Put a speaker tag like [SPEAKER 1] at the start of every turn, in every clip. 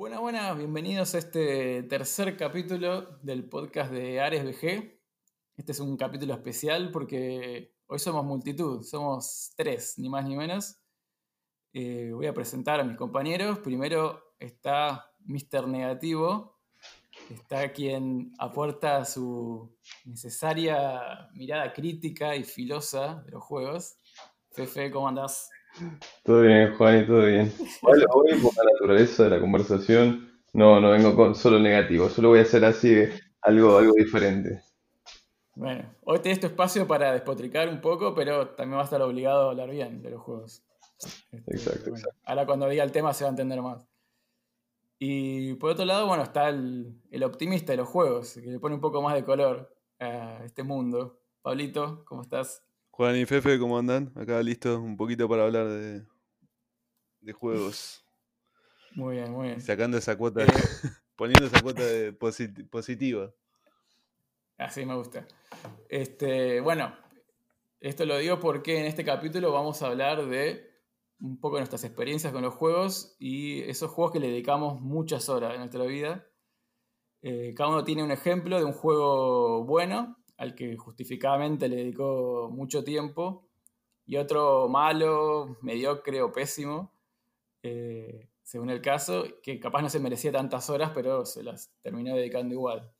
[SPEAKER 1] Buenas, buenas, bienvenidos a este tercer capítulo del podcast de Ares BG. Este es un capítulo especial porque hoy somos multitud, somos tres, ni más ni menos. Eh, voy a presentar a mis compañeros. Primero está Mr. Negativo, está quien aporta su necesaria mirada crítica y filosa de los juegos. Fefe, ¿cómo andás?
[SPEAKER 2] Todo bien, Juan, y todo bien. Hola, hoy por la naturaleza de la conversación, no, no vengo con solo negativo, solo voy a hacer así algo, algo diferente.
[SPEAKER 1] Bueno, hoy tenés tu espacio para despotricar un poco, pero también va a estar obligado a hablar bien de los juegos.
[SPEAKER 2] Este, exacto, exacto.
[SPEAKER 1] Ahora cuando diga el tema se va a entender más. Y por otro lado, bueno, está el, el optimista de los juegos, que le pone un poco más de color a este mundo. Pablito, ¿cómo estás?
[SPEAKER 3] Juan y Fefe, ¿cómo andan? Acá listo un poquito para hablar de, de juegos.
[SPEAKER 1] Muy bien, muy bien.
[SPEAKER 3] Sacando esa cuota, poniendo esa cuota de positiva.
[SPEAKER 1] Así me gusta. Este, bueno, esto lo digo porque en este capítulo vamos a hablar de un poco de nuestras experiencias con los juegos y esos juegos que le dedicamos muchas horas de nuestra vida. Eh, cada uno tiene un ejemplo de un juego bueno al que justificadamente le dedicó mucho tiempo, y otro malo, mediocre o pésimo, eh, según el caso, que capaz no se merecía tantas horas, pero se las terminó dedicando igual.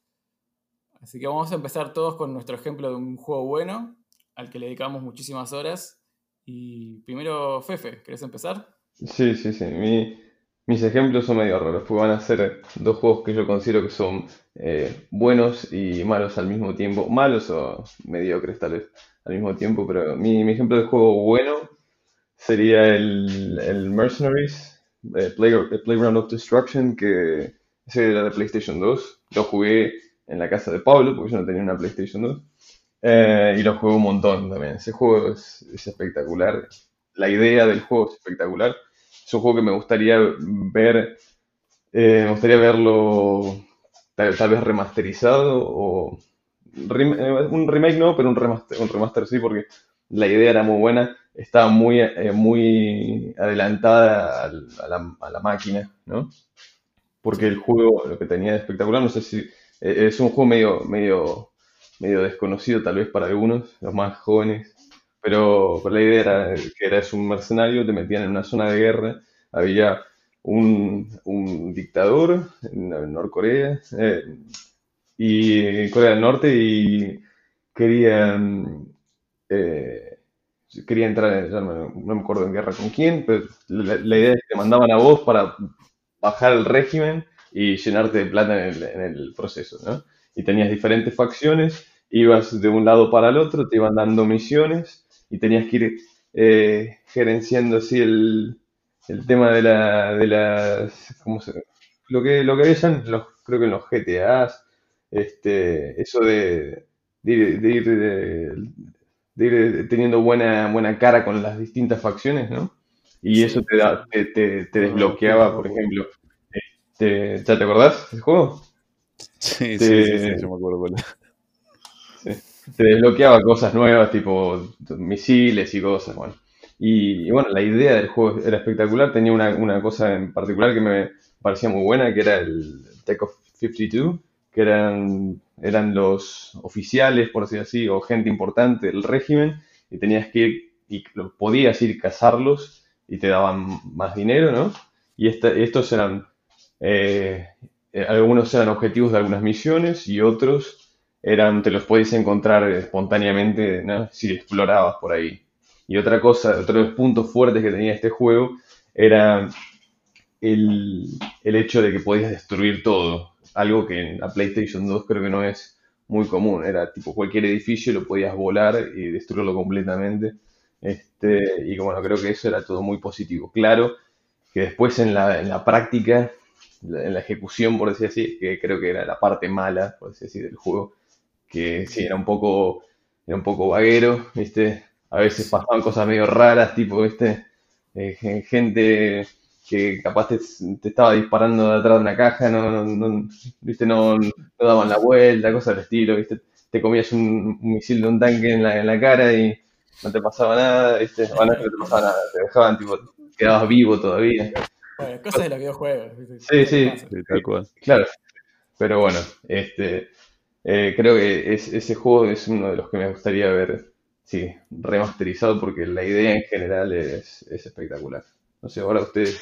[SPEAKER 1] Así que vamos a empezar todos con nuestro ejemplo de un juego bueno, al que le dedicamos muchísimas horas. Y primero, Fefe, ¿querés empezar?
[SPEAKER 2] Sí, sí, sí. Mis ejemplos son medio raros, porque van a ser dos juegos que yo considero que son eh, buenos y malos al mismo tiempo. Malos o mediocres tal al mismo tiempo, pero mi, ejemplo de juego bueno sería el, Mercenaries, eh, Playground of Destruction, que ese era de PlayStation 2. Lo jugué en la casa de Pablo, porque yo no tenía una PlayStation 2. Eh, y lo jugué un montón también. Ese juego es espectacular. La idea del juego es espectacular es un juego que me gustaría ver, eh, me gustaría verlo tal, vez remasterizado o eh, un remake no, pero un remaster, un remaster sí, porque la idea era muy buena, estaba muy, eh, muy adelantada a, la, a, la, máquina, ¿no? Porque el juego, lo que tenía de espectacular, no sé si es un juego medio, medio, medio desconocido tal vez para algunos, los más jóvenes, pero, la idea era que eras un mercenario, te metían en una zona de guerra, había un, un dictador en, Norcorea eh, y Corea del Norte y eh, quería entrar, no, me acuerdo en guerra con quién, pero la, idea es que te mandaban a vos para bajar el régimen y llenarte de plata en el, en proceso, ¿no? Y tenías diferentes facciones, ibas de un lado para el otro, te iban dando misiones y tenías que ir eh, gerenciando así el, el tema de, la, de las. ¿cómo se, lo que lo que veían, los, creo que en los GTAs, este, eso de, de ir, de ir, teniendo buena, buena cara con las distintas facciones, ¿no? Y eso te, da, te, te, desbloqueaba, por ejemplo. Este, ¿Ya te acordás del juego?
[SPEAKER 3] Sí, sí, sí, sí, yo me acuerdo
[SPEAKER 2] te desbloqueaba cosas nuevas, tipo misiles y cosas, bueno. Y, bueno, la idea del juego era espectacular, tenía una, cosa en particular que me parecía muy buena, que era el Tech of 52, que eran, eran los oficiales, por decir así, o gente importante del régimen, y tenías que ir, y podías ir cazarlos y te daban más dinero, ¿no? Y estos eran, eh, eh, algunos eran objetivos de algunas misiones y otros eran, te los podéis encontrar espontáneamente si explorabas por ahí. Y otra cosa, otro de los puntos fuertes que tenía este juego era el, hecho de que podías destruir todo. Algo que en la PlayStation 2 creo que no es muy común. Era tipo cualquier edificio lo podías volar y destruirlo completamente. Este, y bueno, creo que eso era todo muy positivo. Claro que después en la, en la práctica, en la ejecución, por decir así, que creo que era la parte mala, por decir así, del juego, que sí, era un poco, era un poco vaguero, ¿viste? A veces pasaban cosas medio raras, tipo, ¿viste? Eh, gente que capaz te, estaba disparando de atrás de una caja, no, no, ¿viste? No, no, daban la vuelta, cosas del estilo, ¿viste? Te comías un, misil de un tanque en la, en la cara y no te pasaba nada, ¿viste? O no, te pasaba nada, te dejaban, tipo, quedabas vivo todavía.
[SPEAKER 1] Bueno, cosas de los videojuegos. ¿viste?
[SPEAKER 2] Sí, sí.
[SPEAKER 3] Sí, tal cual.
[SPEAKER 2] Claro. Pero bueno, este, eh, creo que es- ese juego es uno de los que me gustaría ver, sí, remasterizado porque la idea en general es, es espectacular. No sé, ahora ustedes,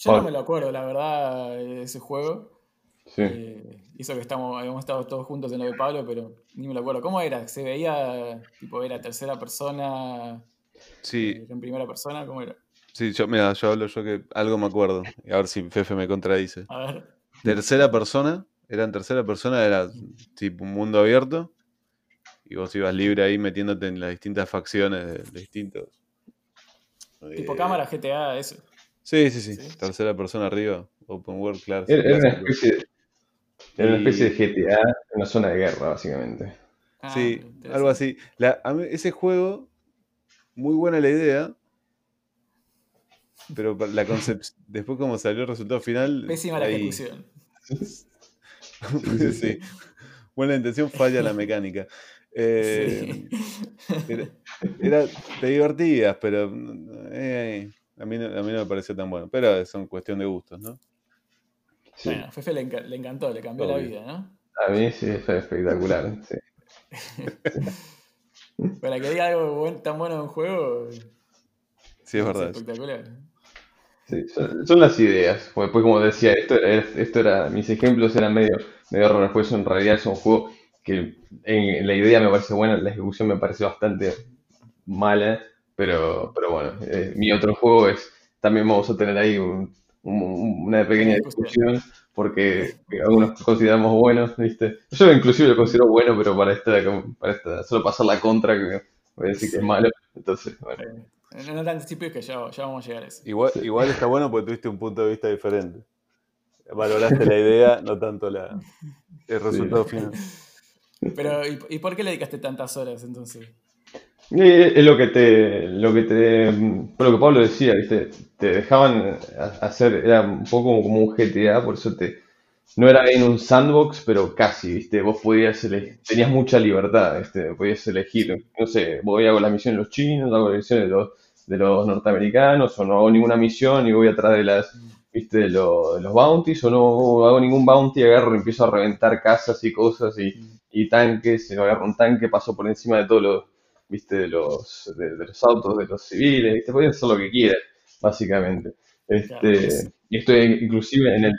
[SPEAKER 1] Yo no me lo acuerdo, la verdad, de ese juego.
[SPEAKER 2] sí.
[SPEAKER 1] Eh, hizo que estamos, habíamos estado todos juntos en lo de Pablo, pero ni me lo acuerdo. ¿Cómo era? ¿Se veía, tipo, era tercera persona,
[SPEAKER 3] Sí,
[SPEAKER 1] eh, en primera persona? ¿Cómo era?
[SPEAKER 3] sí, yo, mira, yo hablo yo que algo me acuerdo. A ver si Fefe me contradice.
[SPEAKER 1] A ver.
[SPEAKER 3] Tercera persona, era en tercera persona, era tipo un mundo abierto. Y vos ibas libre ahí metiéndote en las distintas facciones de, de distintos.
[SPEAKER 1] Tipo
[SPEAKER 3] eh,
[SPEAKER 1] cámara GTA, eso.
[SPEAKER 3] Sí, sí, sí.
[SPEAKER 1] Sí.
[SPEAKER 3] Tercera persona arriba. Open World, claro.
[SPEAKER 2] Era, era una especie de, era una especie de GTA en una zona de guerra, básicamente.
[SPEAKER 1] Ah,
[SPEAKER 3] Sí, algo así. La- a mí- ese juego, muy buena la idea, pero la concepción, después como salió el resultado final,
[SPEAKER 1] Pésima la
[SPEAKER 3] ahí-
[SPEAKER 1] ejecución.
[SPEAKER 3] sí. Buena intención, falla la mecánica. Eh,
[SPEAKER 1] Sí.
[SPEAKER 3] era, era- te divertías, pero eh, a, mí no, a mí no me pareció tan bueno. Pero son cuestión de gustos, ¿no?
[SPEAKER 2] Sí.
[SPEAKER 1] Bueno, a Fefe le, enca- le encantó, le cambió la vida, ¿no?
[SPEAKER 2] A mí sí fue espectacular. sí.
[SPEAKER 1] Para que diga algo buen- tan bueno de un juego,
[SPEAKER 3] Sí, es verdad.
[SPEAKER 1] espectacular.
[SPEAKER 2] Sí, son, son las ideas. Pues, pues como decía, esto, era- esto era, mis ejemplos eran medio, medio raros, pues en realidad es un juego que en, la idea me parece buena, la ejecución me parece bastante mala, pero, pero bueno, eh, mi otro juego es, también vamos a tener ahí un- un- una pequeña discusión, porque algunos consideramos buenos, ¿viste? Yo inclusive lo considero bueno, pero para esta, para esta, solo pasar la contra, que voy a decir que es malo, entonces, bueno.
[SPEAKER 1] No, no te anticipes que ya, ya vamos a llegar a eso.
[SPEAKER 3] Igual, igual está bueno porque tuviste un punto de vista diferente. Valoraste la idea, no tanto la, el resultado final.
[SPEAKER 1] Pero, ¿y, y por qué le dedicaste tantas horas entonces?
[SPEAKER 2] Y Es lo que te, lo que te, por lo que Pablo decía, ¿viste? Te dejaban a- hacer, era un poco como un GTA, por eso te, no era bien un sandbox, pero casi, ¿viste? Vos podías elegir, tenías mucha libertad, ¿viste? Podías elegir, no sé, voy a hago la misión de los chinos, hago la misión de los, de los norteamericanos, o no hago ninguna misión y voy atrás de las, ¿viste? De, lo- de los bounties, o no hago ningún bounty, agarro y empiezo a reventar casas y cosas y, y tanques, y agarro un tanque, paso por encima de todos los, viste, de los, de, de los autos, de los civiles, viste, pueden hacer lo que quieran, básicamente. Este, y esto es- inclusive en el,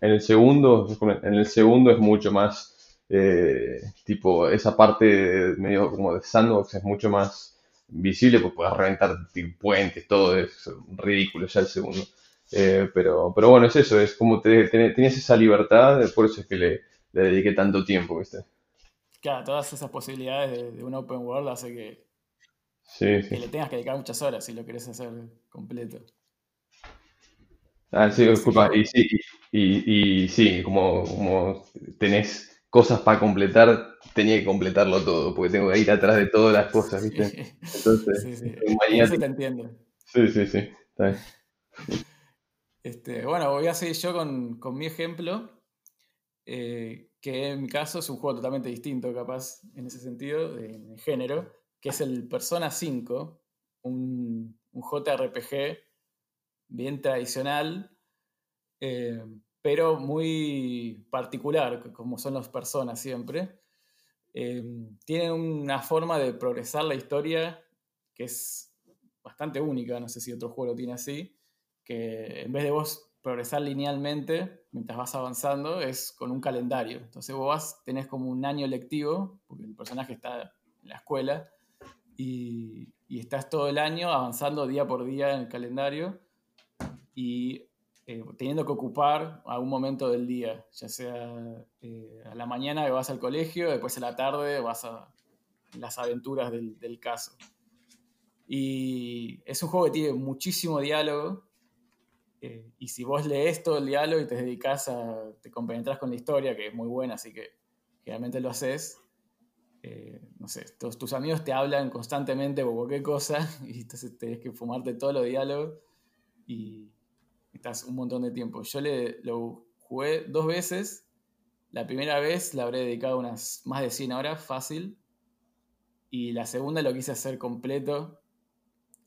[SPEAKER 2] en el segundo, en el segundo es mucho más, eh, tipo, esa parte medio como de sandbox es mucho más visible, pues puedes reventar puentes, todo es ridículo ya el segundo. Eh, pero, pero bueno, es eso, es como te, te- tenías esa libertad, por eso es que le, le dediqué tanto tiempo, ¿viste?
[SPEAKER 1] Claro, todas esas posibilidades de, de un open world hace que,
[SPEAKER 2] Sí,
[SPEAKER 1] que
[SPEAKER 2] sí.
[SPEAKER 1] le tengas que dedicar muchas horas si lo querés hacer completo.
[SPEAKER 2] Ah, sí, disculpa. Y sí, y, sí, como, como tenés cosas para completar, tenía que completarlo todo, porque tengo que ir atrás de todas las cosas, ¿viste? Entonces,
[SPEAKER 1] Sí, sí. eso te entiendo.
[SPEAKER 2] Sí, sí, sí. Está bien.
[SPEAKER 1] Este, bueno, voy a seguir yo con, mi ejemplo, eh, que en mi caso es un juego totalmente distinto, capaz, en ese sentido, de- género, que es el Persona 5, un, un JRPG bien tradicional, eh, pero muy particular, como son los personas siempre. Eh, tienen una forma de progresar la historia que es bastante única, no sé si otro juego lo tiene así, que en vez de vos progresar linealmente mientras vas avanzando, es con un calendario. Entonces vos vas, tenés como un año lectivo, porque el personaje está en la escuela, y, estás todo el año avanzando día por día en el calendario y eh, teniendo que ocupar algún momento del día, ya sea eh, a la mañana que vas al colegio, después a la tarde vas a las aventuras del, del caso. Y es un juego que tiene muchísimo diálogo. Eh, y si vos lees todo el diálogo y te dedicas a. te compenetras con la historia, que es muy buena, así que generalmente lo haces. eh, no sé, tus, amigos te hablan constantemente por cualquier cosa y entonces tenés que fumarte todos los diálogos y estás un montón de tiempo. Yo le, lo jugué dos veces. La primera vez la habré dedicado unas más de 100 horas, fácil. Y la segunda lo quise hacer completo.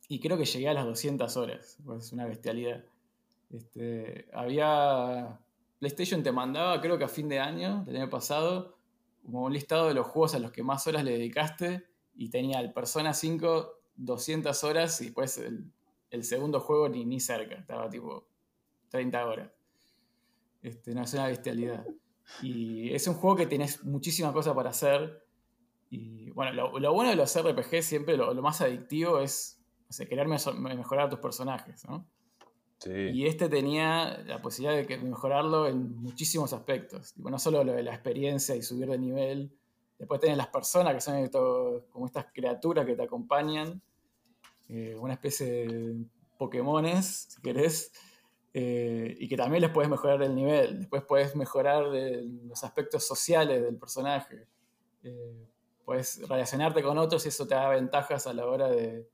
[SPEAKER 1] Y creo que llegué a las 200 horas. Pues es una bestialidad. Este, había. PlayStation te mandaba, creo que a fin de año, del año pasado, como un listado de los juegos a los que más horas le dedicaste. Y tenía el Persona 5 200 horas y después el, el segundo juego ni, ni cerca. Estaba tipo 30 horas. Este, no es una bestialidad. Y es un juego que tienes muchísimas cosas para hacer. Y bueno, lo, bueno de los RPG siempre, lo, más adictivo es o querer mejorar tus personajes, ¿no? Y este tenía la posibilidad de que- mejorarlo en muchísimos aspectos. Tipo, no solo lo de la experiencia y subir de nivel. Después tenés las personas que son como estas criaturas que te acompañan. eh, una especie de Pokémones, si querés. eh, y que también les puedes mejorar el nivel. Después puedes mejorar los aspectos sociales del personaje. Eh, puedes relacionarte con otros y eso te da ventajas a la hora de,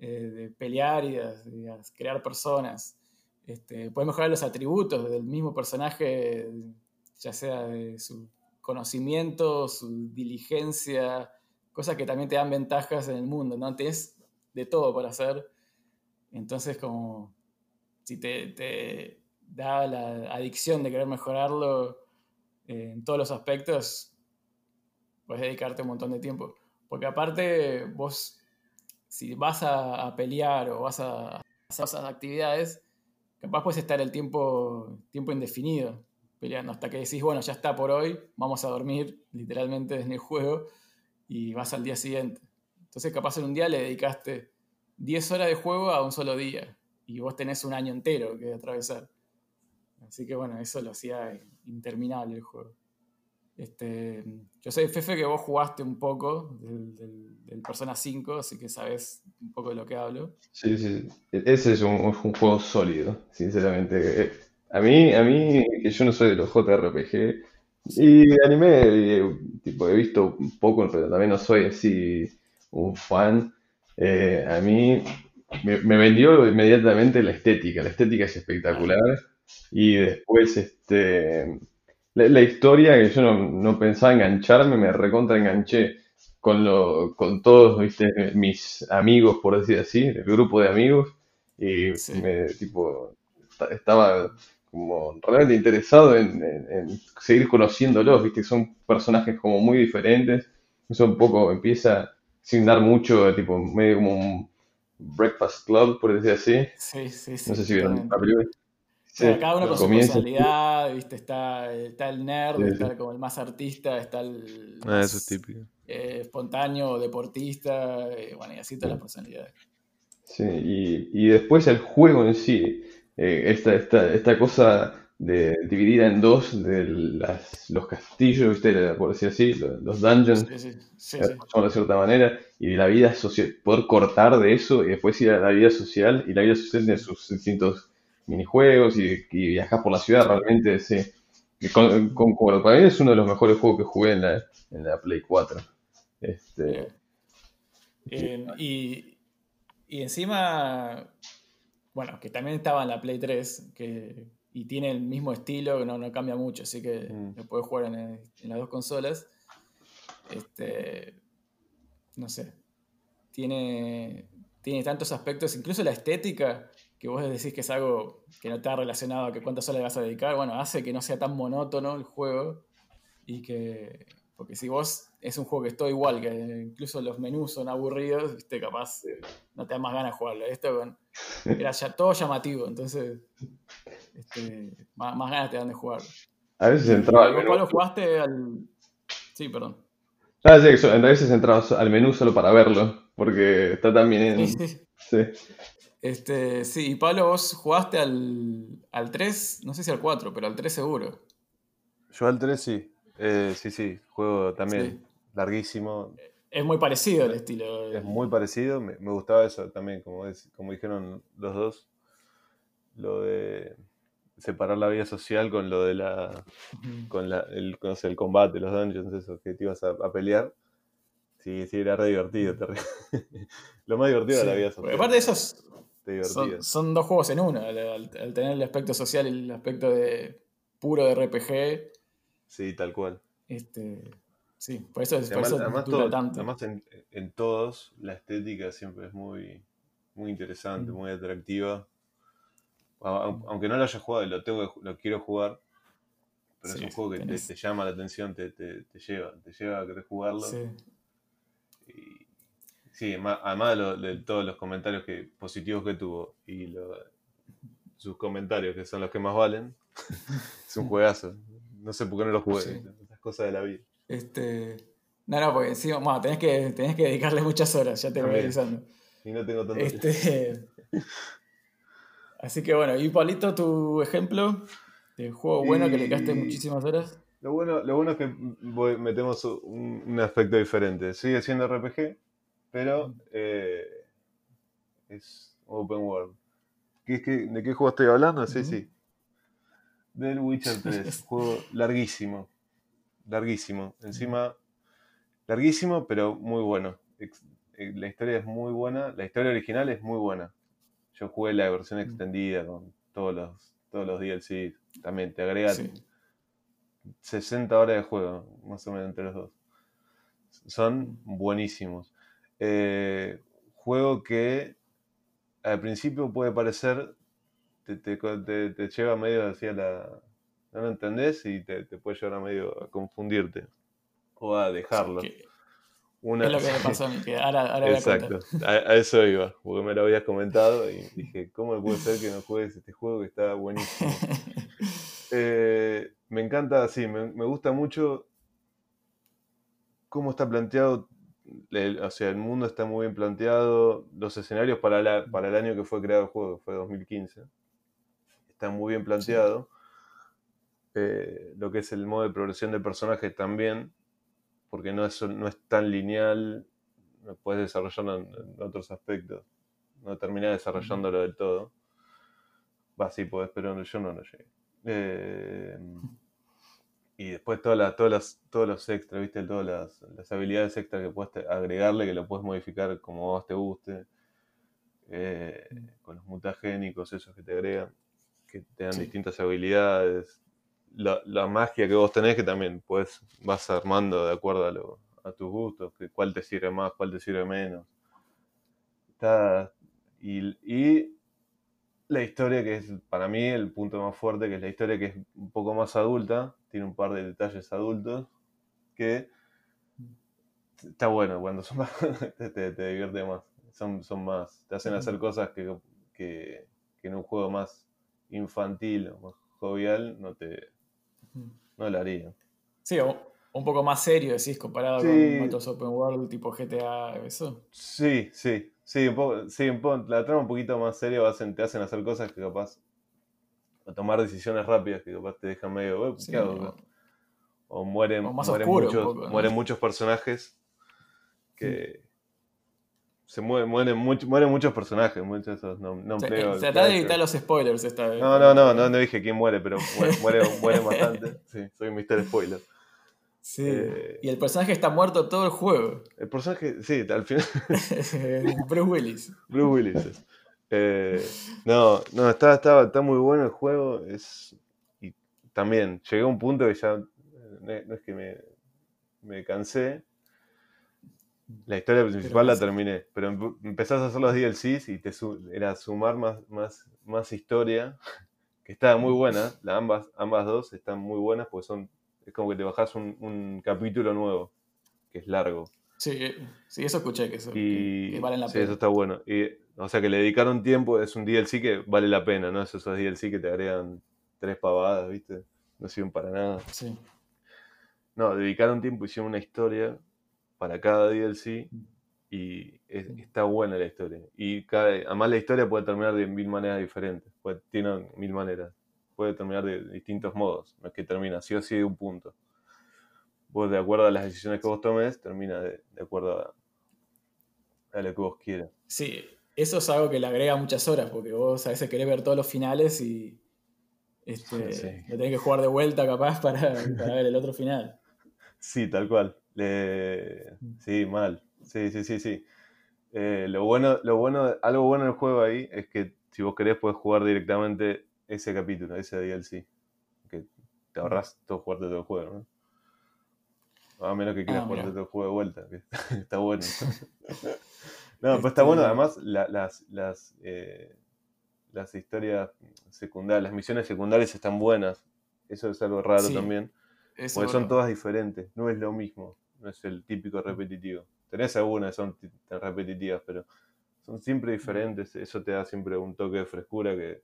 [SPEAKER 1] eh, de pelear y de, crear personas. Este, puedes mejorar los atributos del mismo personaje, ya sea de su conocimiento, su diligencia, cosas que también te dan ventajas en el mundo, ¿no? Tienes de todo para hacer. Entonces, como si te, te da la adicción de querer mejorarlo eh, en todos los aspectos, puedes dedicarte un montón de tiempo. Porque aparte, vos, si vas a, pelear o vas a hacer esas actividades, capaz puedes estar el tiempo, tiempo indefinido peleando, hasta que decís, bueno, ya está por hoy, vamos a dormir literalmente en el juego y vas al día siguiente. Entonces, capaz en un día le dedicaste 10 horas de juego a un solo día y vos tenés un año entero que atravesar. Así que bueno, eso lo hacía interminable el juego. Este, yo sé, Fefe, que vos jugaste un poco del, del- del Persona 5, así que sabes un poco de lo que hablo.
[SPEAKER 2] Sí, sí. Ese es un, un juego sólido, sinceramente. A mí, a mí, que yo no soy de los JRPG, y anime, eh, tipo, he visto un poco, pero también no soy así un fan. Eh, a mí me, me vendió inmediatamente la estética. La estética es espectacular. Y después, este, la, la historia que yo no, no pensaba engancharme, me recontra enganché con, lo, con todos, ¿viste? mis amigos, por decir así, el grupo de amigos. Y
[SPEAKER 1] Sí.
[SPEAKER 2] me, tipo, esta- estaba como realmente interesado en, en- en seguir conociéndolos, ¿viste? Son personajes como muy diferentes. Eso un poco empieza sin dar mucho, tipo, medio como un Breakfast Club, por decir así.
[SPEAKER 1] Sí, sí, sí.
[SPEAKER 2] No sé si vieron la película. Sí,
[SPEAKER 1] cada uno con su personalidad, ¿viste? Está, está el nerd,
[SPEAKER 2] Sí, sí.
[SPEAKER 1] está como el más artista, está el
[SPEAKER 3] Ah,
[SPEAKER 1] más,
[SPEAKER 3] eso es típico.
[SPEAKER 1] eh, espontáneo, deportista, eh, bueno, y así todas las personalidades.
[SPEAKER 2] Sí, y, y después el juego en sí, eh, esta, esta, esta cosa de dividida en dos de las, los castillos, ¿viste? por decir así, los, los dungeons,
[SPEAKER 1] Sí, sí, sí, sí.
[SPEAKER 2] por llamarlo de cierta manera, y la vida social, poder cortar de eso y después ir a la vida social, y la vida social tiene sus distintos minijuegos y, y viajar por la ciudad realmente, sí. Con- para mí es uno de los mejores juegos que jugué en la, en la Play 4. Este.
[SPEAKER 1] Eh, y, y encima, bueno, que también estaba en la Play 3, que, y tiene el mismo estilo, no, no cambia mucho, así que
[SPEAKER 3] Mm.
[SPEAKER 1] lo puedes jugar en, en las dos consolas. Este, no sé, tiene, tiene tantos aspectos, incluso la estética, que vos decís que es algo que no está relacionado a que cuántas horas le vas a dedicar, bueno, hace que no sea tan monótono el juego y que, porque si vos es un juego que es todo igual, que incluso los menús son aburridos, viste, capaz eh, no te da más ganas de jugarlo. Esto con- era ya todo llamativo, entonces este, más, más ganas te dan de jugarlo.
[SPEAKER 2] a veces entraba al
[SPEAKER 1] ¿Vos,
[SPEAKER 2] menú.
[SPEAKER 1] Pablo, jugaste al... Sí, perdón.
[SPEAKER 2] Ah, sí, a veces entraba so- al menú solo para verlo, porque está también en...
[SPEAKER 1] Sí, sí.
[SPEAKER 2] Sí.
[SPEAKER 1] Este, sí, y Pablo, vos jugaste al, al 3, no sé si al 4, pero al 3 seguro.
[SPEAKER 3] Yo al 3 sí. Eh, sí, sí. Juego también
[SPEAKER 1] Sí.
[SPEAKER 3] larguísimo.
[SPEAKER 1] Es muy parecido el estilo.
[SPEAKER 3] Es muy parecido. Me, me gustaba eso también, como, es- como dijeron los dos. Lo de separar la vida social con lo de la. Con la, el, no sé, el combate, los dungeons, eso, que te ibas a, a pelear. Sí, sí, era re divertido. lo más divertido
[SPEAKER 1] Sí,
[SPEAKER 3] era la vida social.
[SPEAKER 1] aparte de esos. Son, son dos juegos en uno, al, al- al tener el aspecto social y el aspecto de puro de RPG.
[SPEAKER 3] Sí, tal cual.
[SPEAKER 1] Este, sí, por eso,
[SPEAKER 3] Y
[SPEAKER 1] por
[SPEAKER 3] Además,
[SPEAKER 1] eso
[SPEAKER 3] además
[SPEAKER 1] dura
[SPEAKER 3] todo-
[SPEAKER 1] tanto.
[SPEAKER 3] además en, en todos la estética siempre es muy, muy interesante,
[SPEAKER 1] Mm.
[SPEAKER 3] muy atractiva. Aunque no lo haya jugado y lo, tengo, lo quiero jugar, pero es un juego que te, llama la atención, te, te- te lleva, te lleva a querer jugarlo.
[SPEAKER 1] Sí.
[SPEAKER 3] Sí, además de, lo- de todos los comentarios que, positivos que tuvo y lo- sus comentarios, que son los que más valen, es un juegazo. No sé por qué no lo jugué,
[SPEAKER 1] Sí.
[SPEAKER 3] esas cosas de la vida.
[SPEAKER 1] Este. No, no, porque bueno, tenés que, tenés que dedicarle muchas horas, ya te voy avisando.
[SPEAKER 3] Y no tengo tanto
[SPEAKER 1] Este. Así que bueno, y Pablito, tu ejemplo de juego bueno que le
[SPEAKER 3] Y-
[SPEAKER 1] muchísimas horas.
[SPEAKER 3] Lo bueno, lo bueno es que voy- metemos un, un aspecto diferente. Sigue siendo RPG, pero eh, es open world. ¿Qué, que- ¿De qué juego estoy hablando? Sí, sí. Del Witcher 3. juego larguísimo. Larguísimo. Encima, larguísimo, pero muy bueno. Eh, La historia es muy buena. La historia original es muy buena. Yo jugué la versión extendida con todos los, todos los DLC. También te agrega
[SPEAKER 1] Sí.
[SPEAKER 3] 60 horas de juego, más o menos entre los dos. Son buenísimos. Eh, juego que al principio puede parecer, te, te, te- te lleva medio hacia la... No lo entendés y te, te puede llevar a medio a confundirte o a dejarlo.
[SPEAKER 1] Que
[SPEAKER 3] Una,
[SPEAKER 1] es lo que me pasó a mí, que ahora, ahora voy a contar.
[SPEAKER 3] Exacto, a, a eso iba, porque me lo habías comentado y dije, ¿cómo puede ser que no juegues este juego que está buenísimo? Eh, me encanta, sí, me, me gusta mucho cómo está planteado. El- o sea, el mundo está muy bien planteado. Los escenarios para, la- para el año que fue creado el juego, fue 2015, está muy bien planteado. Eh, lo que es el modo de progresión del personaje también, porque no es, no es tan lineal, no puedes desarrollarlo en, en otros aspectos. No terminás desarrollándolo del todo. Va, sí, podés, pero yo no lo llegué. Eh, y después todas las, todas las, todos los extras, ¿viste? Todas las, las habilidades extras que puedes agregarle, que lo puedes modificar como vos te guste. Eh, con los mutagénicos, esos que te agregan, que te dan
[SPEAKER 1] Sí.
[SPEAKER 3] distintas habilidades. La, la magia que vos tenés, que también puedes, vas armando de acuerdo a, lo- a tus gustos, que cuál te sirve más, cuál te sirve menos. Está, y, y la historia que es para mí el punto más fuerte, que es la historia que es un poco más adulta, tiene un par de detalles adultos, que está bueno, cuando son más, te, te- te divierte más, son, son más, te hacen hacer cosas que, que, que en un juego más infantil o más jovial no te no lo harían.
[SPEAKER 1] Sí, o- un poco más serio, decís, comparado
[SPEAKER 3] Sí.
[SPEAKER 1] con otros open world tipo GTA, eso.
[SPEAKER 3] Sí, sí, sí, un poco, sí, un poco- la trama un poquito más seria hacen, te hacen hacer cosas que capaz, o tomar decisiones rápidas que capaz te dejan medio, "Eh, ¿qué
[SPEAKER 1] Sí,
[SPEAKER 3] hago
[SPEAKER 1] o-
[SPEAKER 3] acá?". O mueren,
[SPEAKER 1] O
[SPEAKER 3] mueren,
[SPEAKER 1] un
[SPEAKER 3] muchos,
[SPEAKER 1] poco, ¿no?
[SPEAKER 3] mueren muchos personajes que se mueren, mueren, much- mueren muchos personajes, muchos de esos no, no
[SPEAKER 1] O sea,
[SPEAKER 3] empleo
[SPEAKER 1] eh, Tratá de evitar los spoilers esta vez.
[SPEAKER 3] No, no, no, no, no dije quién muere, pero muere, muere, muere bastante. Sí, soy Mr. Spoiler.
[SPEAKER 1] Sí.
[SPEAKER 3] Eh,
[SPEAKER 1] Y el personaje está muerto todo el juego.
[SPEAKER 3] El personaje, sí, al final,
[SPEAKER 1] Bruce Willis.
[SPEAKER 3] Bruce Willis. Eh, no, no, está, está, está muy bueno el juego. Es, y también llegué a un punto que ya, eh, no es, que me, me cansé. La historia principal la terminé, pero em- empezás a hacer los DLCs y te era sumar más, más, más historia, que estaba muy buena. La, ambas, ambas dos están muy buenas porque son, es como que te bajás un, un capítulo nuevo, que es largo.
[SPEAKER 1] Sí, sí, eso escuché que, eso,
[SPEAKER 3] Y
[SPEAKER 1] que, que valen la
[SPEAKER 3] sí,
[SPEAKER 1] pena.
[SPEAKER 3] eso está bueno. Y, o sea, que le dedicaron tiempo, es un DLC que vale la pena, ¿no? Esos DLC que te agregan tres pavadas, ¿viste? No sirven para nada.
[SPEAKER 1] Sí.
[SPEAKER 3] No, dedicaron tiempo, hicieron una historia para cada DLC y es-
[SPEAKER 1] Sí.
[SPEAKER 3] está buena la historia. Y cada, además la historia puede terminar de mil maneras diferentes. Puede, tiene mil maneras. Puede terminar de distintos modos. No es que termina sí o sí de un punto. Vos, de acuerdo a las decisiones que vos tomes, termina de, de acuerdo a, a lo que vos quieras.
[SPEAKER 1] Sí, eso es algo que le agrega muchas horas, porque vos a veces querés ver todos los finales y este,
[SPEAKER 3] Sí.
[SPEAKER 1] lo tenés que jugar de vuelta capaz para, para ver el otro final.
[SPEAKER 3] Sí, tal cual. Sí, mal. Sí, sí, sí, sí. Eh, lo bueno, lo bueno, algo bueno del juego ahí es que si vos querés puedes jugar directamente ese capítulo, ese DLC. Que te ahorras todo jugarte todo el juego, ¿no? A menos que quieras
[SPEAKER 1] Ah,
[SPEAKER 3] jugarte todo el juego de vuelta, que está bueno. No, pues está
[SPEAKER 1] Este-
[SPEAKER 3] bueno, además la- las, las, eh, las historias secundarias, las misiones secundarias están buenas. Eso es algo raro
[SPEAKER 1] Sí,
[SPEAKER 3] también. Porque son todas diferentes, no es lo mismo, no es el típico repetitivo. Tenés algunas que son ti- repetitivas, pero son siempre diferentes. Eso te da siempre un toque de frescura que,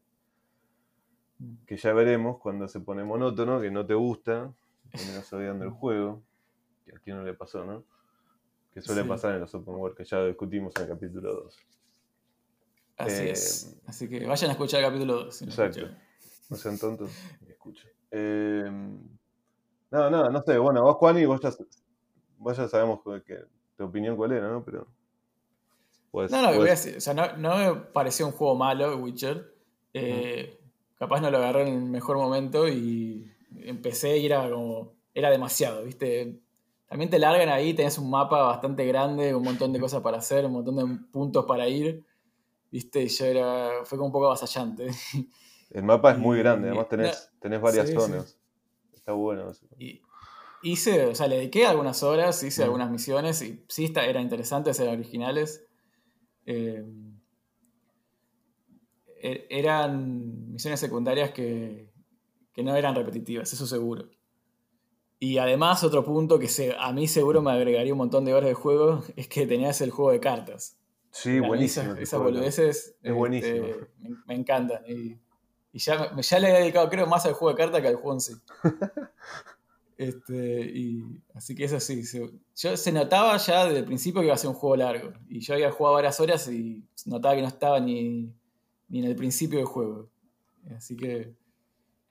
[SPEAKER 3] que ya veremos cuando se pone monótono, que no te gusta, terminas odiando el juego, que a quién no le pasó, ¿no? Que suele
[SPEAKER 1] Sí.
[SPEAKER 3] pasar en los open world, que ya lo discutimos en el capítulo 2.
[SPEAKER 1] Así
[SPEAKER 3] Eh,
[SPEAKER 1] es. Así que vayan a escuchar el capítulo 2. si no
[SPEAKER 3] Exacto. No sean tontos escuchen. Eh, no, no, no sé. Bueno, vos, Juan, y vos ya, vos ya sabemos que, tu opinión cuál era, ¿no? Pero.
[SPEAKER 1] No, no, voy a decir, o sea, no, no me pareció un juego malo, Witcher. Eh, Capaz no lo agarré en el mejor momento y empecé y era como. Era demasiado, ¿viste? También te largan ahí, tenés un mapa bastante grande, un montón de cosas para hacer, un montón de puntos para ir. ¿Viste? Y yo era. Fue como un poco avasallante.
[SPEAKER 3] el mapa es muy grande, además tenés, tenés varias
[SPEAKER 1] sí, sí.
[SPEAKER 3] zonas. Está bueno eso.
[SPEAKER 1] Y hice, o sea, le dediqué algunas horas, hice
[SPEAKER 3] Mm.
[SPEAKER 1] algunas misiones y sí está, eran interesantes, eran originales. Eh, eran misiones secundarias que, que no eran repetitivas, eso seguro. Y además, otro punto que se, a mí seguro me agregaría un montón de horas de juego es que tenías el juego de cartas.
[SPEAKER 3] Sí, buenísimo.
[SPEAKER 1] Esas, esas boludeces
[SPEAKER 3] Es buenísimo.
[SPEAKER 1] este, me, me encantan. Y, y ya, me- ya le he dedicado, creo, más al juego de cartas que al juego en sí. Este, y, así que eso sí. se- yo se notaba ya desde el principio que iba a ser un juego largo. Y yo había jugado varias horas y notaba que no estaba ni, ni en el principio del juego. Así que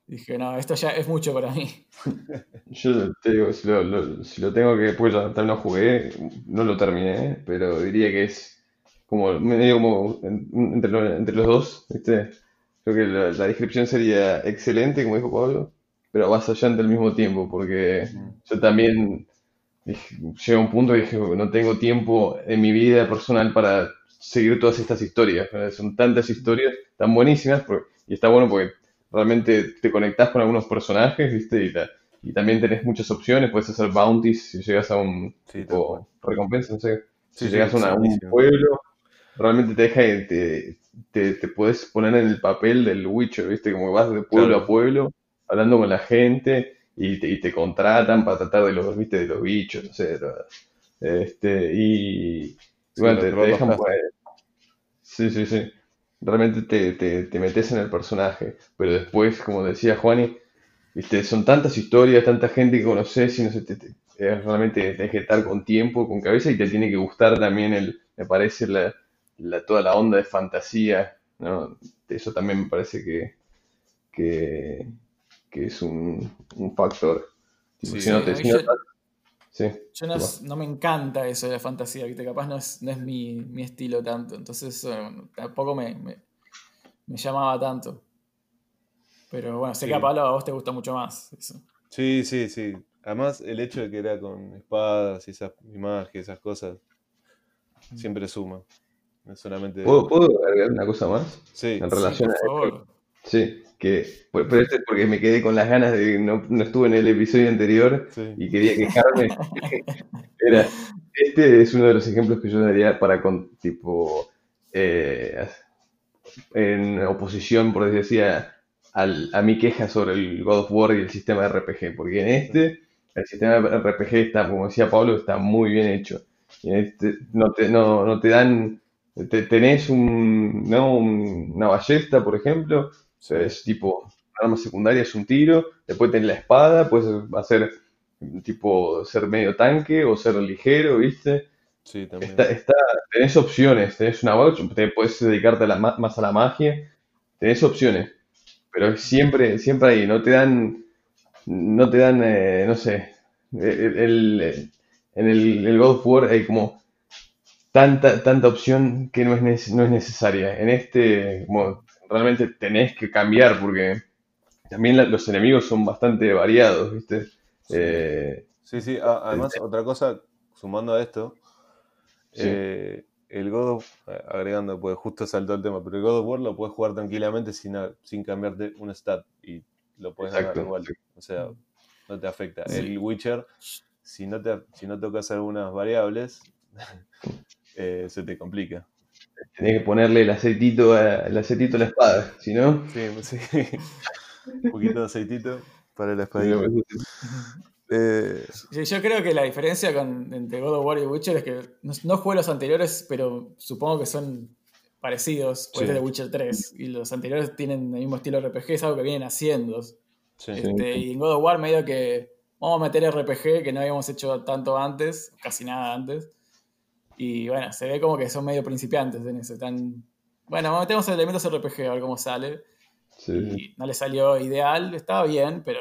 [SPEAKER 1] dije, no, esto ya es mucho para mí.
[SPEAKER 2] Yo te digo, si lo, lo- si lo tengo que, pues ya también lo jugué, no lo terminé, pero diría que es como medio como en- entre, lo- entre los dos, ¿viste? Creo que la, la descripción sería excelente, como dijo Pablo, pero avasallante al mismo tiempo, porque yo también dije- llegué a un punto que dije, no tengo tiempo en mi vida personal para seguir todas estas historias. ¿verdad? Son tantas historias tan buenísimas por- y está bueno porque realmente te conectás con algunos personajes, ¿viste? Y, y también tenés muchas opciones, puedes hacer bounties si llegas a un
[SPEAKER 3] Sí,
[SPEAKER 2] tipo recompensa, no sé. Si
[SPEAKER 3] Sí, sí,
[SPEAKER 2] llegas a una- un pueblo, realmente te deja, te, te, te puedes poner en el papel del Witcher, ¿viste? Como vas de pueblo
[SPEAKER 3] Claro.
[SPEAKER 2] a pueblo, hablando con la gente y te, y te contratan para tratar de los, ¿viste? De los bichos, no sé. Este, y, bueno, te, te dejan, pues, sí, sí, sí. Realmente te, te, te metes en el personaje, pero después, como decía Juani, ¿viste? Son tantas historias, tanta gente que conoces y no sé, eh, realmente tenés que estar con tiempo, con cabeza y te tiene que gustar también el, me parece la, la- toda la onda de fantasía, ¿no? Eso también me parece que, que, que es un, un factor.
[SPEAKER 3] Sí,
[SPEAKER 2] si no te- si no- sí,
[SPEAKER 1] Yo no, es- no me encanta eso de la fantasía, ¿viste? Capaz no es, no es mi, mi estilo tanto. Entonces no- tampoco me, me, me llamaba tanto. Pero bueno, sé
[SPEAKER 3] Sí.
[SPEAKER 1] que a Pablo a vos te gusta mucho más. Eso.
[SPEAKER 3] Sí, sí, sí. Además, el hecho de que era con espadas y esas imágenes, esas cosas, siempre suma. No solamente.
[SPEAKER 2] ¿Puedo, puedo agregar una cosa más?
[SPEAKER 3] Sí,
[SPEAKER 2] En
[SPEAKER 1] Sí,
[SPEAKER 2] relación
[SPEAKER 1] por
[SPEAKER 2] a
[SPEAKER 1] favor.
[SPEAKER 2] Sí, que, este es porque me quedé con las ganas de, no, no estuve en el episodio anterior
[SPEAKER 3] sí.
[SPEAKER 2] y quería quejarme. Era, este es uno de los ejemplos que yo daría para con, tipo, eh, en oposición, por decir así, a, a mi queja sobre el God of War y el sistema de RPG, porque en este, el sistema de RPG está, como decía Pablo, está muy bien hecho. Y en este no te, no, no te dan, te- tenés un, ¿no? un- una ballesta, por ejemplo,
[SPEAKER 3] Sí.
[SPEAKER 2] es tipo, arma secundaria es un tiro, después tenés la espada, puedes hacer tipo ser medio tanque o ser ligero, ¿viste?
[SPEAKER 3] Sí, también.
[SPEAKER 2] Está, está, tenés opciones, tenés una te puedes dedicarte a la ma- más a la magia, tenés opciones, pero siempre, siempre ahí, no te dan, no te dan, eh, no sé, el, el- en el, el God of War hay como tanta, tanta opción que no es, no es necesaria. En este, como realmente tenés que cambiar porque también la- los enemigos son bastante variados, ¿viste?
[SPEAKER 3] Sí.
[SPEAKER 2] Eh,
[SPEAKER 3] Sí, sí. a- además, otra cosa, sumando a esto,
[SPEAKER 2] Sí.
[SPEAKER 3] eh, el God of, eh, agregando, pues justo saltó el tema, pero el God of War lo puedes jugar tranquilamente sin, sin cambiarte un stat y lo puedes ganar igual. O sea, no te afecta.
[SPEAKER 1] Sí.
[SPEAKER 3] El Witcher, si no, te, si no tocas algunas variables, eh, se te complica.
[SPEAKER 2] Tenía que ponerle el aceitito a, el aceitito a la espada, si no.
[SPEAKER 3] Sí, sí. Un poquito de aceitito para la espadita. Eh,
[SPEAKER 1] Sí, yo creo que la diferencia con, entre God of War y Witcher es que no, no jugué los anteriores, pero supongo que son parecidos. Pues
[SPEAKER 3] Sí.
[SPEAKER 1] es de Witcher 3. Y los anteriores tienen el mismo estilo RPG, es algo que vienen haciendo.
[SPEAKER 3] sí.
[SPEAKER 1] Este, y en God of War medio que vamos a meter RPG que no habíamos hecho tanto antes, casi nada antes. Y bueno, se ve como que son medio principiantes en eso. Están, bueno, metemos elementos RPG a ver cómo sale.
[SPEAKER 2] Sí,
[SPEAKER 1] Y no le salió ideal, estaba bien, pero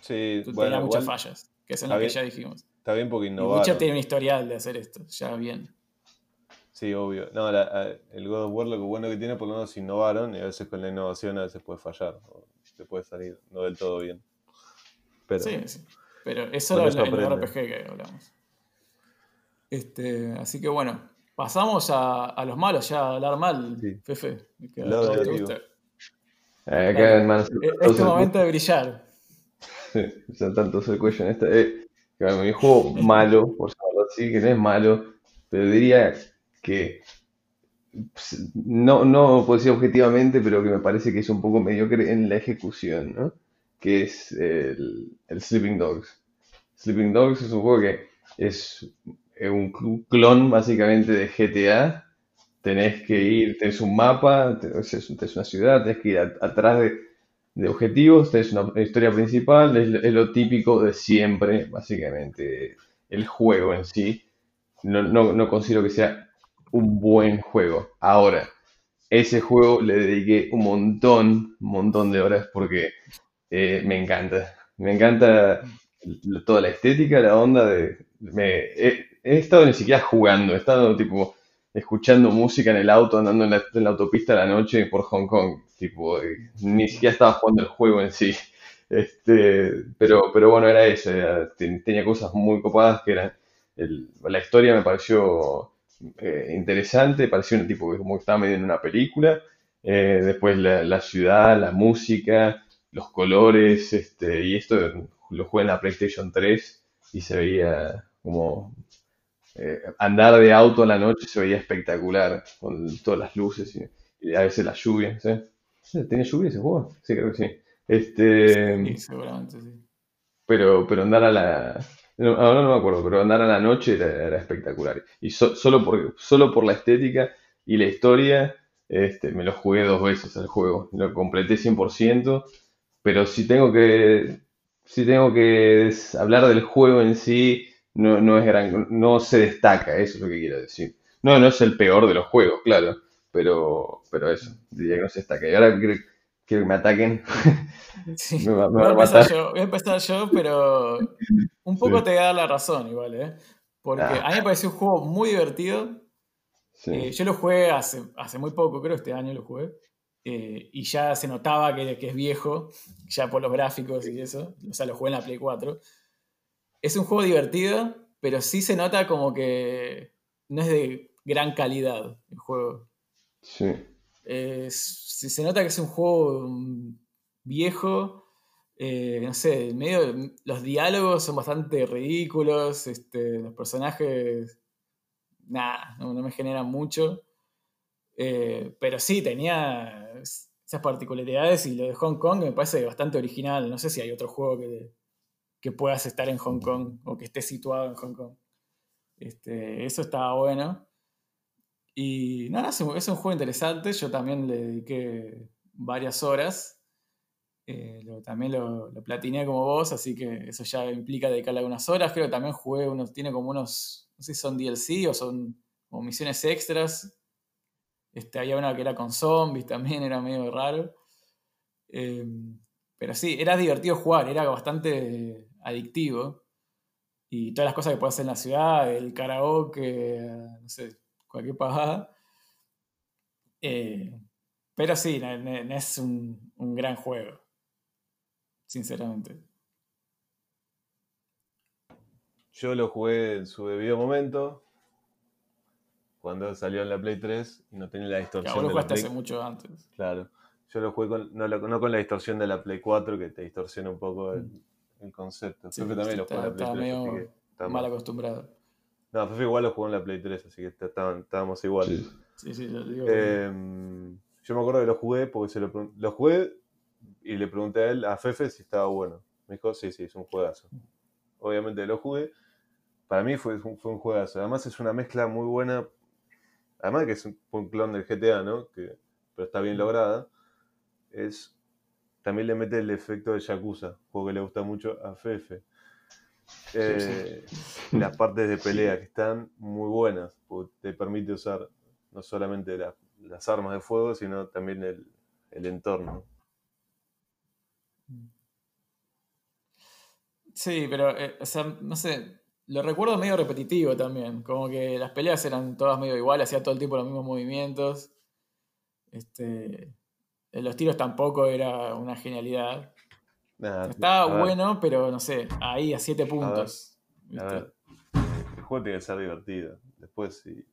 [SPEAKER 3] Sí,
[SPEAKER 1] tenía
[SPEAKER 3] bueno,
[SPEAKER 1] muchas
[SPEAKER 3] igual
[SPEAKER 1] fallas, que son las que
[SPEAKER 3] bien.
[SPEAKER 1] ya dijimos.
[SPEAKER 3] está bien porque innovaron.
[SPEAKER 1] Witcher tiene un historial de hacer esto, ya bien.
[SPEAKER 3] Sí, obvio. No, la- el God of War lo que bueno que tiene, por lo menos innovaron, y a veces con la innovación a veces puede fallar, o te puede salir no del todo bien. Pero
[SPEAKER 1] Sí, sí. Pero eso es el. RPG que hablamos. Este, así que bueno, pasamos a, a los malos, ya a hablar mal,
[SPEAKER 3] Sí.
[SPEAKER 1] Fefe. que a todos te gusta.
[SPEAKER 2] Acá hermanos,
[SPEAKER 1] Es es tu momento de brillar.
[SPEAKER 2] ya tanto el cuello en esta. Eh, mi juego malo, por llamarlo así, que no es malo, pero diría que pues, no, no puedo decir objetivamente, pero que me parece que es un poco mediocre en la ejecución, ¿no? Que es el, el Sleeping Dogs. Sleeping Dogs es un juego que es eh, un cl- clon básicamente de GTA. Tenés que ir, tenés un mapa, tenés, tenés una ciudad, tenés que ir a- atrás de, de objetivos, tenés una historia principal, es, lo- es lo típico de siempre, básicamente. El juego en sí, no, no, no considero que sea un buen juego. Ahora, ese juego le dediqué un montón, un montón de horas porque eh, me encanta. Me encanta toda la estética, la onda de... Me, he, he estado ni siquiera jugando, he estado tipo escuchando música en el auto, andando en la, autopista a la noche por Hong Kong. Tipo, ni siquiera estaba jugando el juego en sí. Este, pero, pero bueno, era eso. tenía cosas muy copadas que eran... la historia me pareció eh, interesante, pareció un tipo que como estaba medio en una película. Eh, después la, la ciudad, la música, los colores, este, y esto lo jugué en la PlayStation 3 y se veía como eh, andar de auto a la noche se veía espectacular con todas las luces y, y a veces la lluvia, ¿sí? ¿Tenía lluvia ese juego? Sí, creo que sí. Este,
[SPEAKER 1] Sí, seguramente, sí.
[SPEAKER 2] pero, pero andar a la... No, ahora no me acuerdo, pero andar a la noche era, era espectacular. Y so- solo por, solo por la estética y la historia, este, me lo jugué dos veces al juego. Lo completé 100%, pero si tengo que, si tengo que hablar del juego en sí, no, no es gran, no se destaca, eso es lo que quiero decir. No, no es el peor de los juegos, claro, pero, pero eso, diría que no se destaca. Y ahora quiero, quiero que me ataquen.
[SPEAKER 1] Sí.
[SPEAKER 2] Me va- me
[SPEAKER 1] Voy a empezar yo, voy a empezar yo, pero un poco
[SPEAKER 2] Sí.
[SPEAKER 1] te voy a dar la razón igual, ¿eh? Porque
[SPEAKER 2] Ah.
[SPEAKER 1] a mí me pareció un juego muy divertido.
[SPEAKER 2] Sí.
[SPEAKER 1] Eh, yo lo jugué hace, hace muy poco, creo este año lo jugué. eh, y ya se notaba que, que es viejo, ya por los gráficos y eso. O sea, lo jugué en la Play 4. Es un juego divertido, pero sí se nota como que no es de gran calidad el juego.
[SPEAKER 2] Sí.
[SPEAKER 1] Es- se nota que es un juego mm, viejo. eh, no sé, medio, los diálogos son bastante ridículos. Este, los personajes, nada, no, no me generan mucho. Eh, pero sí, tenía esas particularidades y lo de Hong Kong me parece bastante original. No sé si hay otro juego que, que puedas estar en Hong Kong o que esté situado en Hong Kong. Este, eso estaba bueno. Y nada, es un, es un juego interesante. Yo también le dediqué varias horas. Eh, también lo, lo platiné como vos, así que eso ya implica dedicarle algunas horas. Creo que también jugué unos, tiene como unos, no sé si son DLC o son como misiones extras. Este, había una que era con zombies también, era medio raro. Eh, pero sí, era divertido jugar, era bastante adictivo. Y todas las cosas que puedes hacer en la ciudad, el karaoke, no sé, cualquier pavada. Eh, pero sí, no, es un, un gran juego, sinceramente.
[SPEAKER 3] Yo lo jugué en su debido momento, cuando salió en la Play 3 y no tenía la distorsión
[SPEAKER 1] lo
[SPEAKER 3] de la
[SPEAKER 1] jugaste
[SPEAKER 3] Play
[SPEAKER 1] hace mucho antes.
[SPEAKER 3] Claro. Yo lo jugué con, no, con la distorsión de la Play 4, que te distorsiona un poco el, el concepto.
[SPEAKER 1] Sí,
[SPEAKER 3] Fefe también lo en Play
[SPEAKER 1] estaba
[SPEAKER 3] 3, así
[SPEAKER 1] medio
[SPEAKER 3] que
[SPEAKER 1] mal acostumbrado.
[SPEAKER 3] No, Fefe igual lo jugó en la Play 3, así que estaban- estábamos igual.
[SPEAKER 2] Sí.
[SPEAKER 1] Sí, sí, lo digo.
[SPEAKER 3] Em, yo me acuerdo que lo jugué porque se lo, lo jugué y le pregunté a él, a Fefe, si estaba bueno. Me dijo, sí, sí, es un juegazo. Obviamente lo jugué. Para mí fue, un- fue un juegazo. Además es una mezcla muy buena. Además de que es un, un clon del GTA, ¿no? Que, pero está bien lograda. Es, también le mete el efecto de Yakuza, juego que le gusta mucho a Fefe. Eh, Las partes de pelea que están muy buenas, porque te permite usar no solamente la- las armas de fuego, sino también el, el entorno.
[SPEAKER 1] Sí, pero, eh, o sea, no sé, lo recuerdo medio repetitivo también, como que las peleas eran todas medio iguales, hacía todo el tiempo los mismos movimientos. Este, los tiros tampoco era una genialidad. Estaba
[SPEAKER 3] ver,
[SPEAKER 1] bueno, pero no sé, ahí a siete puntos.
[SPEAKER 3] A
[SPEAKER 1] ¿viste?
[SPEAKER 3] ver, el juego tiene que ser divertido. Después, sí.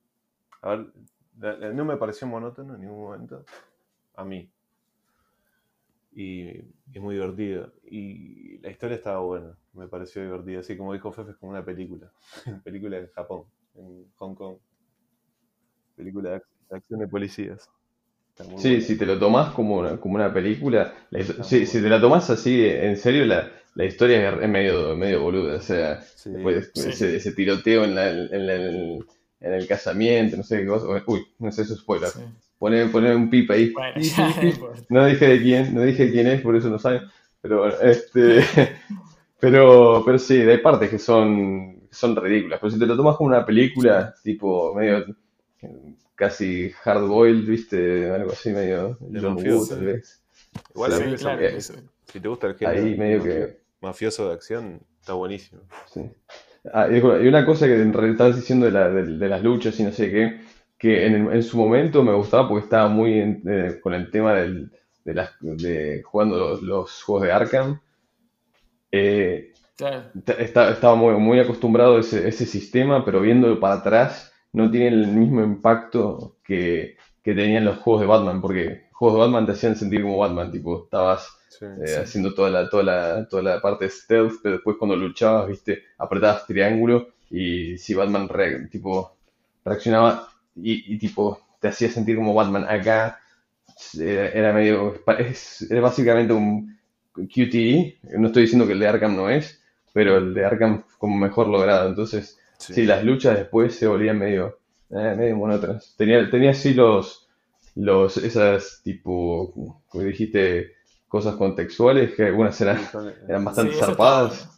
[SPEAKER 3] A ver, no me pareció monótono en ningún momento. A mí. Y es muy divertido. Y la historia estaba buena. Me pareció divertida. Así como dijo Fefe, es como una película. película en Japón, en Hong Kong. Película de acción de policías.
[SPEAKER 2] Sí, si te lo tomás como una, como una película, la si te la tomás así en serio, la, la historia es, medio, medio boluda. O sea,
[SPEAKER 3] Sí.
[SPEAKER 2] después
[SPEAKER 1] Sí.
[SPEAKER 2] ese, ese tiroteo en, la- en la- en el casamiento, no sé qué cosa. Uy, no sé, eso es spoiler.
[SPEAKER 1] Sí.
[SPEAKER 2] Poner, poner un pip ahí.
[SPEAKER 1] Bueno, ya, no
[SPEAKER 2] dije de quién, no dije quién es, por eso no saben. Pero bueno, este. Pero, pero sí, hay partes que son, son ridículas. Pero si te lo tomas como una película, tipo medio casi hard boiled, viste, algo así medio
[SPEAKER 3] De
[SPEAKER 2] John Woo,
[SPEAKER 3] mafioso.
[SPEAKER 2] tal vez.
[SPEAKER 3] Igual a
[SPEAKER 2] Sí,
[SPEAKER 3] mí
[SPEAKER 1] claro, eso.
[SPEAKER 3] si te gusta el género
[SPEAKER 2] Ahí medio que.
[SPEAKER 3] mafioso de acción, está buenísimo.
[SPEAKER 2] Sí. Ah, y una cosa que en realidad estabas diciendo de, la- de- de las luchas y no sé qué, que en, el- en su momento me gustaba porque estaba muy en- eh, con el tema del, de, las, de jugando los, los juegos de Arkham. Eh, está- estaba muy, muy acostumbrado a ese, ese sistema, pero viéndolo para atrás no tiene el mismo impacto que, que tenían los juegos de Batman, porque juegos de Batman te hacían sentir como Batman, tipo, estabas
[SPEAKER 3] Sí.
[SPEAKER 2] eh,
[SPEAKER 1] Sí.
[SPEAKER 2] haciendo toda la, toda la, toda la parte stealth, pero después cuando luchabas, viste, apretabas triángulo y si Batman re- tipo, reaccionaba y, y, tipo te hacía sentir como Batman acá, era, era medio, es, era básicamente un QTE, no estoy diciendo que el de Arkham no es, pero el de Arkham como mejor logrado, entonces
[SPEAKER 3] Sí.
[SPEAKER 2] sí, las luchas después se volvían medio, eh, medio monótonas. Tenía, tenía así los, los, esas tipo, como dijiste, cosas contextuales, que algunas eran,
[SPEAKER 3] Sí, son-
[SPEAKER 2] eran bastante
[SPEAKER 1] Sí,
[SPEAKER 2] zarpadas.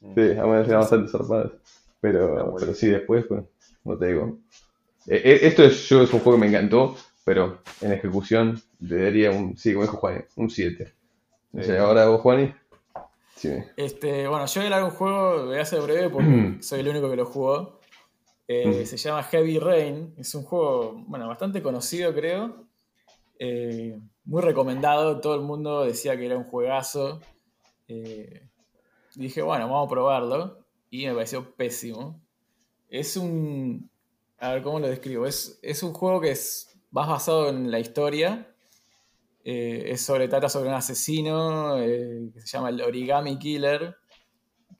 [SPEAKER 2] Sí, algunas eran bastante zarpadas. Pero, pero sí, después, pues, no te digo. Eh, eh, esto es, yo, es un juego que me encantó, pero en ejecución le daría un, sí, como dijo Juani, un 7. No
[SPEAKER 3] Sí.
[SPEAKER 2] sé, ahora vos, Juani. Sí.
[SPEAKER 1] Este, bueno, yo voy a hablar de un juego, voy a ser breve porque soy el único que lo jugó. Eh,
[SPEAKER 2] Mm.
[SPEAKER 1] se llama Heavy Rain. Es un juego, bueno, bastante conocido, creo. Eh, muy recomendado. Todo el mundo decía que era un juegazo. Eh, dije, bueno, vamos a probarlo. Y me pareció pésimo. Es un. A ver, ¿cómo lo describo? Es, es un juego que es más basado en la historia. Eh, es sobre, trata sobre un asesino eh, que se llama el Origami Killer,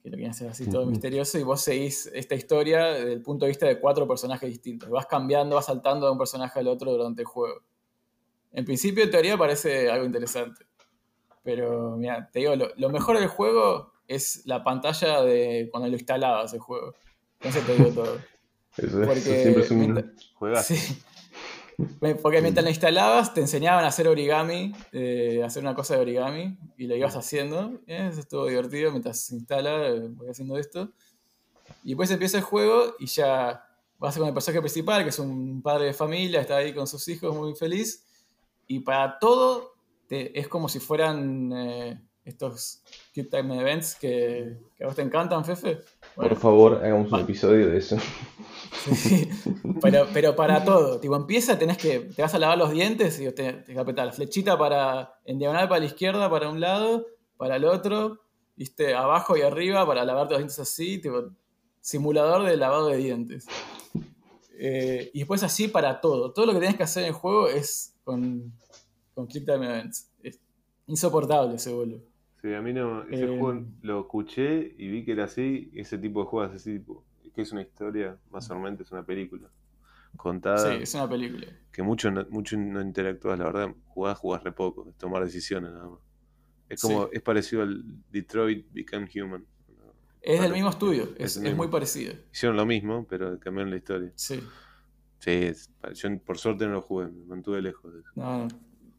[SPEAKER 1] que lo quieren hacer así todo misterioso, y vos seguís esta historia desde el punto de vista de cuatro personajes distintos. Vas cambiando, vas saltando de un personaje al otro durante el juego. En principio, en teoría, parece algo interesante. Pero, mira, te digo, lo, lo mejor del juego es la pantalla de cuando lo instalabas el juego. Entonces te digo todo.
[SPEAKER 2] Eso, es-
[SPEAKER 1] Porque
[SPEAKER 2] eso siempre es un...
[SPEAKER 1] mientras-
[SPEAKER 3] Juegazo.
[SPEAKER 1] Sí. Porque mientras lo instalabas, te enseñaban a hacer origami, eh, a hacer una cosa de origami, y lo ibas haciendo. Eh, Eso estuvo divertido mientras se instala, eh, voy haciendo esto. Y después empieza el juego y ya vas con el personaje principal, que es un padre de familia, está ahí con sus hijos muy feliz. Y para todo te- es como si fueran eh, estos Quick Time Events que, que a vos te encantan, Fefe. Bueno,
[SPEAKER 2] Por favor, hagamos un episodio de eso.
[SPEAKER 1] Sí, pero, pero para todo. Tipo, empieza, tenés que. Te vas a lavar los dientes y te, tenés que apretar la flechita para. En diagonal para la izquierda, para un lado, para el otro, viste, abajo y arriba para lavarte los dientes así, tipo, simulador de lavado de dientes. Eh, y después así para todo. Todo lo que tenés que hacer en el juego es con, con Click Time Events. Es insoportable ese vuelo.
[SPEAKER 3] Sí, a mí no. Ese
[SPEAKER 1] Eh,
[SPEAKER 3] juego lo escuché y vi que era así. Ese tipo de juegos así, tipo, que es una historia, más o menos es una película. contada.
[SPEAKER 1] Sí, es una película.
[SPEAKER 3] Que mucho no, mucho no interactúas, la verdad, jugás, jugás re poco, es tomar decisiones nada más. Es como,
[SPEAKER 1] Sí.
[SPEAKER 3] es parecido al Detroit Become Human.
[SPEAKER 1] Es del mismo estudio,
[SPEAKER 3] es
[SPEAKER 1] muy parecido.
[SPEAKER 3] Hicieron lo mismo, pero cambiaron la historia.
[SPEAKER 1] Sí.
[SPEAKER 3] Sí, es- yo por suerte no lo jugué, me mantuve lejos de eso.
[SPEAKER 1] No, no.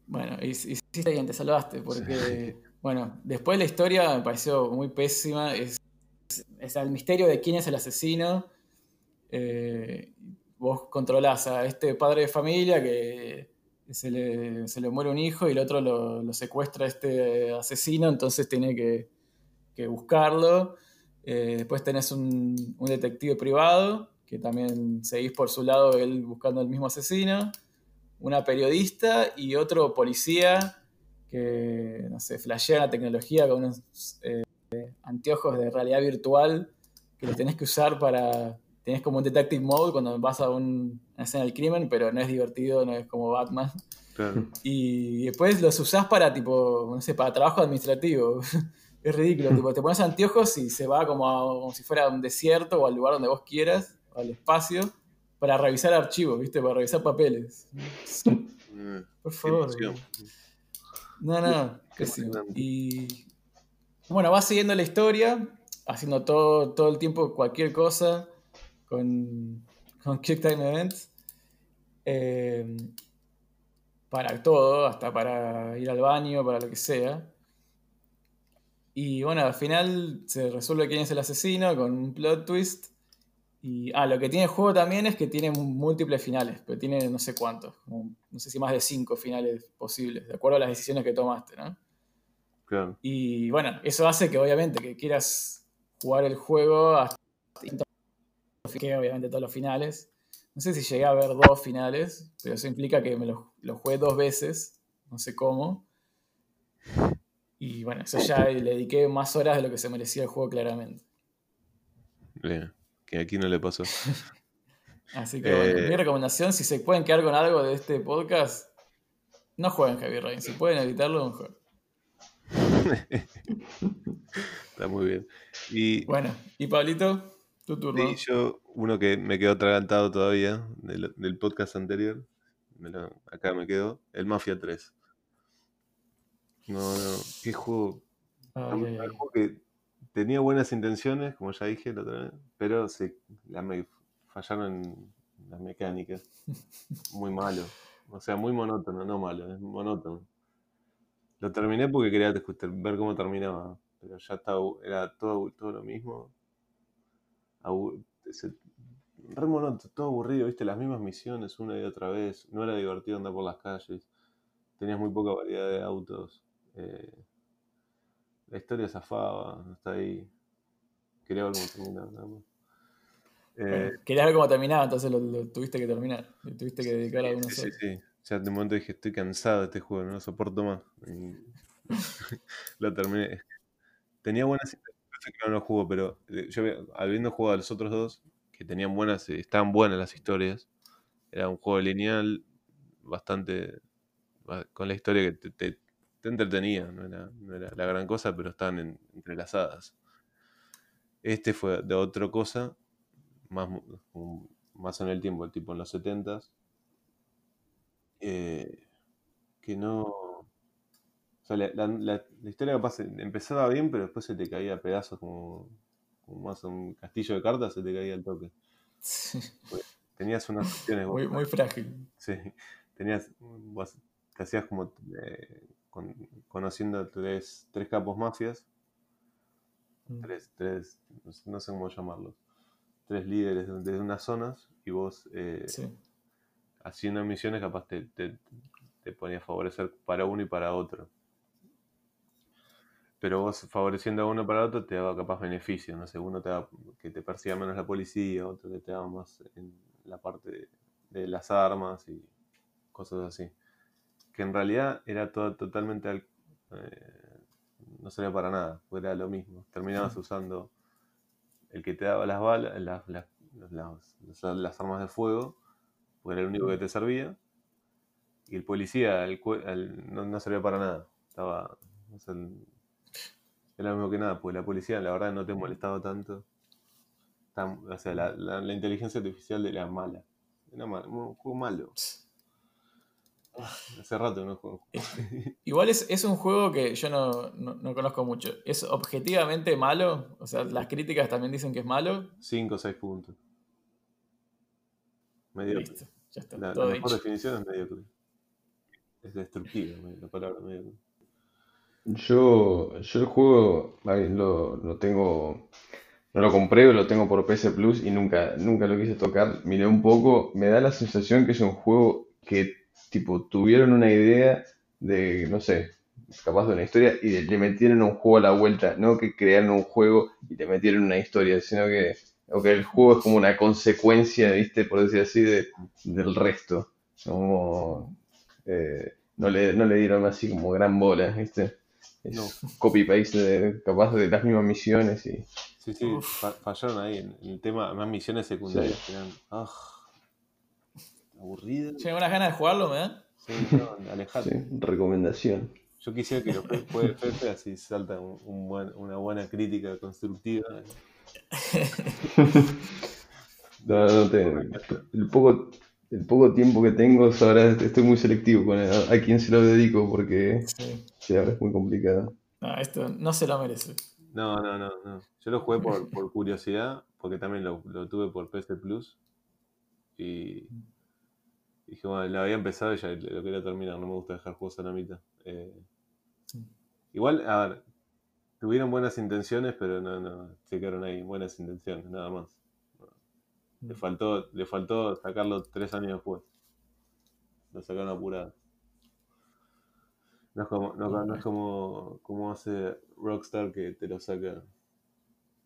[SPEAKER 1] Bueno, y- hiciste bien, te salvaste, porque, bueno, después la historia me pareció muy pésima. Es, el misterio de quién es el asesino. Eh, vos controlás a este padre de familia que se le, se le muere un hijo y el otro lo, secuestra este asesino, entonces tiene que, buscarlo. Eh, después tenés un, un detective privado, que también seguís por su lado él buscando el mismo asesino una periodista y otro policía que, no sé, flashea la tecnología con unos eh, anteojos de realidad virtual que los tenés que usar para... Tenés como un detective mode cuando vas a un- una escena del crimen, pero no es divertido, no es como Batman.
[SPEAKER 3] Claro.
[SPEAKER 1] Y después los usás para, tipo, no sé, para trabajo administrativo. es ridículo, tipo, te pones anteojos y se va como, a- como si fuera a un desierto o al lugar donde vos quieras, o al espacio, para revisar archivos, ¿viste? Para revisar papeles. Por favor. No, no,
[SPEAKER 3] emocionante.
[SPEAKER 1] Y bueno, vas siguiendo la historia, haciendo todo, todo el tiempo cualquier cosa con, con Quick Time Events. Eh, para todo, hasta para ir al baño, para lo que sea. Y bueno, al final se resuelve quién es el asesino con un plot twist. Y ah, lo que tiene el juego también es que tiene múltiples finales, pero tiene no sé cuántos, como, no sé si más de cinco finales posibles, de acuerdo a las decisiones que tomaste, ¿no?
[SPEAKER 3] Claro.
[SPEAKER 1] Y bueno, eso hace que obviamente que quieras jugar el juego hasta que obviamente todos los finales. No sé si llegué a ver dos finales, pero eso implica que me lo, lo jugué dos veces, no sé cómo. Y bueno, eso ya le dediqué más horas de lo que se merecía el juego claramente.
[SPEAKER 3] Bien. Que aquí no le pasó.
[SPEAKER 1] Así que bueno,
[SPEAKER 3] Eh,
[SPEAKER 1] mi recomendación, si se pueden quedar con algo de este podcast, no jueguen Heavy Rain. Si pueden evitarlo, mejor.
[SPEAKER 3] Está muy bien. Y,
[SPEAKER 1] Bueno, y Pablito, tu turno.
[SPEAKER 3] y yo, uno que me quedó atragantado todavía del, del podcast anterior, me lo- acá me quedó, el Mafia 3. No, no, qué juego.
[SPEAKER 1] Ay, ay,
[SPEAKER 3] Un
[SPEAKER 1] ay.
[SPEAKER 3] juego que tenía buenas intenciones, como ya dije la otra vez, pero se, la me fallaron las mecánicas. Muy malo. O sea, muy monótono, no malo, es monótono. Lo terminé porque quería ver cómo terminaba, pero ya estaba, era todo, todo lo mismo. Ese- re monótono, todo aburrido, viste, las mismas misiones una y otra vez. No era divertido andar por las calles. Tenías muy poca variedad de autos. eh, la historia zafaba, hasta ahí. Quería ver cómo terminaba, nada más. Eh,
[SPEAKER 1] querías ver cómo terminaba, entonces lo, lo tuviste que terminar. Le tuviste que dedicar
[SPEAKER 3] Sí,
[SPEAKER 1] algunas
[SPEAKER 3] sí, sí, sí. Ya de momento dije, estoy cansado de este juego, no lo soporto más. Y lo terminé. Tenía buenas sé que no lo juego, pero eh, yo habiendo jugado a los otros dos, que tenían buenas, eh, estaban buenas las historias. Era un juego lineal, bastante ba- con la historia que te, te- te entretenía, no era, no era la gran cosa, pero estaban en- entrelazadas. Este fue de otra cosa, más, más en el tiempo, tipo en los 70s, eh, que no... O sea, la, la- la- la historia capaz empezaba bien, pero después se te caía a pedazos como, como más un castillo de cartas, se te caía el toque. Tenías unas opciones
[SPEAKER 1] muy, muy frágil.
[SPEAKER 3] Sí, tenías, vos te hacías como eh, con- conociendo tres, tres capos mafias,
[SPEAKER 1] Mm.
[SPEAKER 3] tres, tres, no sé- cómo llamarlos, tres líderes de, de unas zonas y vos eh,
[SPEAKER 1] Sí.
[SPEAKER 3] haciendo misiones capaz te, te, te ponía a favorecer para uno y para otro. Pero vos favoreciendo a uno para otro te daba capaz beneficios, no sé, uno te daba que te persiga menos la policía, otro que te daba más en la parte de, de las armas y cosas así. Que en realidad era todo totalmente al- eh, no servía para nada, porque era lo mismo. Terminabas usando el que te daba las balas, las, las, las- las- las armas de fuego, porque era el único que te servía. Y el policía el el- no, no servía para nada. Estaba. o sea, era lo mismo que nada, porque la policía la verdad no te molestaba tanto. Tan- o sea, la, la- la inteligencia artificial era mala. Era mal- un juego malo. Hace rato no juego.
[SPEAKER 1] Igual es, es un juego que yo no, no- no conozco mucho. ¿Es objetivamente malo? O sea, las críticas también dicen que es malo.
[SPEAKER 3] 5 o 6 puntos. Mediocre.
[SPEAKER 1] Listo, ya está.
[SPEAKER 3] La, la
[SPEAKER 1] todo
[SPEAKER 3] mejor
[SPEAKER 1] dicho.
[SPEAKER 3] definición es mediocre. Es destructiva la palabra mediocre.
[SPEAKER 2] Yo, yo el juego lo, lo tengo, no lo compré, lo tengo por PS Plus y nunca, nunca lo quise tocar. Miré un poco, me da la sensación que es un juego que tipo tuvieron una idea de, no sé, capaz de una historia y de- le metieron un juego a la vuelta, no que crearon un juego y le metieron una historia, sino que, o que el juego es como una consecuencia, ¿viste? Por decir así, de, del resto. Como, eh, no le, no le dieron así como gran bola, ¿viste? Es
[SPEAKER 3] No.
[SPEAKER 2] copy-paste de- capaz de las mismas misiones y
[SPEAKER 3] Sí, sí,
[SPEAKER 1] Uf.
[SPEAKER 3] fa- fallaron ahí en, el tema, más misiones secundarias. eran, aburridas.
[SPEAKER 1] Che, unas ganas de jugarlo, ¿me dan?
[SPEAKER 3] Sí, no, alejate.
[SPEAKER 2] sí, recomendación.
[SPEAKER 3] Yo quisiera que lo jue- juegue Pepe, así salta un, un buen- una buena crítica constructiva.
[SPEAKER 2] No, no tengo- el poco, el poco tiempo que tengo, ahora estoy muy selectivo con a, a quién se lo dedico porque
[SPEAKER 1] Sí.
[SPEAKER 2] sí, ahora es muy complicado.
[SPEAKER 1] No, esto no se lo merece.
[SPEAKER 3] No, no, no, no. Yo lo jugué por, por curiosidad, porque también lo, lo tuve por PS Plus. Y dije, bueno, la había empezado y ya lo quería terminar. No me gusta dejar juegos a la mitad. Eh, igual, a ver, tuvieron buenas intenciones, pero no, no, se quedaron ahí, buenas intenciones, nada más. Le faltó, le faltó sacarlo tres años después. Lo sacaron apurado. No es como, no, no es como, como hace Rockstar que te lo saca.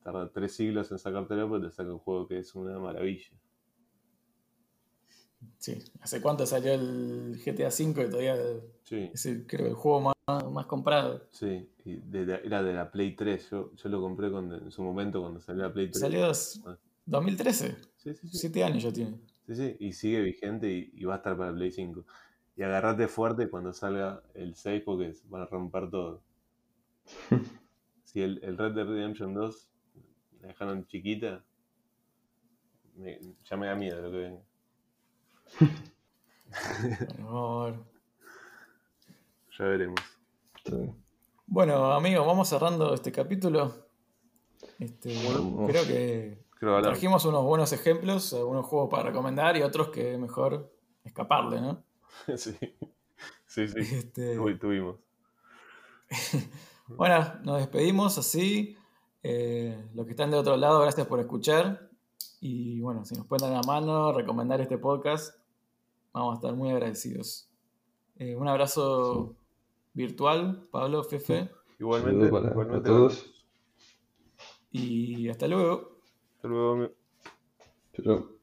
[SPEAKER 3] Tarda tres siglos en sacártelo, pero te saca un juego que es una maravilla.
[SPEAKER 1] Sí. ¿Hace cuánto salió el GTA V? Que todavía
[SPEAKER 3] Sí,
[SPEAKER 1] es el, creo, el juego más, más comprado.
[SPEAKER 3] sí. Y de la- era de la Play 3. Yo, yo lo compré cuando, en su momento cuando salió la Play 3.
[SPEAKER 1] Salió dos-
[SPEAKER 3] Ah.
[SPEAKER 1] 2013.
[SPEAKER 3] Sí, sí, sí.
[SPEAKER 1] Siete años ya tiene.
[SPEAKER 3] Sí, sí, y sigue vigente y, y va a estar para Play 5. Y agarrate fuerte cuando salga el 6 porque van a romper todo. Si el, el Red Dead Redemption 2 la dejaron chiquita, me- ya me da miedo lo que venga.
[SPEAKER 1] Bueno, vamos a ver.
[SPEAKER 3] Ya veremos.
[SPEAKER 2] Sí.
[SPEAKER 1] Bueno, amigos, vamos cerrando este capítulo. Este,
[SPEAKER 2] Bueno.
[SPEAKER 1] creo que
[SPEAKER 3] Creo
[SPEAKER 1] trajimos unos buenos ejemplos, algunos juegos para recomendar y otros que mejor escaparle, ¿no?
[SPEAKER 3] sí, sí, sí.
[SPEAKER 1] Este,
[SPEAKER 3] Uy, tuvimos.
[SPEAKER 1] bueno, nos despedimos así. Eh, los que están de otro lado, gracias por escuchar. Y bueno, si nos pueden dar la mano, recomendar este podcast, vamos a estar muy agradecidos. Eh, un abrazo virtual, Pablo, Fefe,
[SPEAKER 3] Igualmente,
[SPEAKER 2] para-
[SPEAKER 3] igualmente
[SPEAKER 2] para todos.
[SPEAKER 1] y hasta luego.
[SPEAKER 3] Hasta luego. amigo.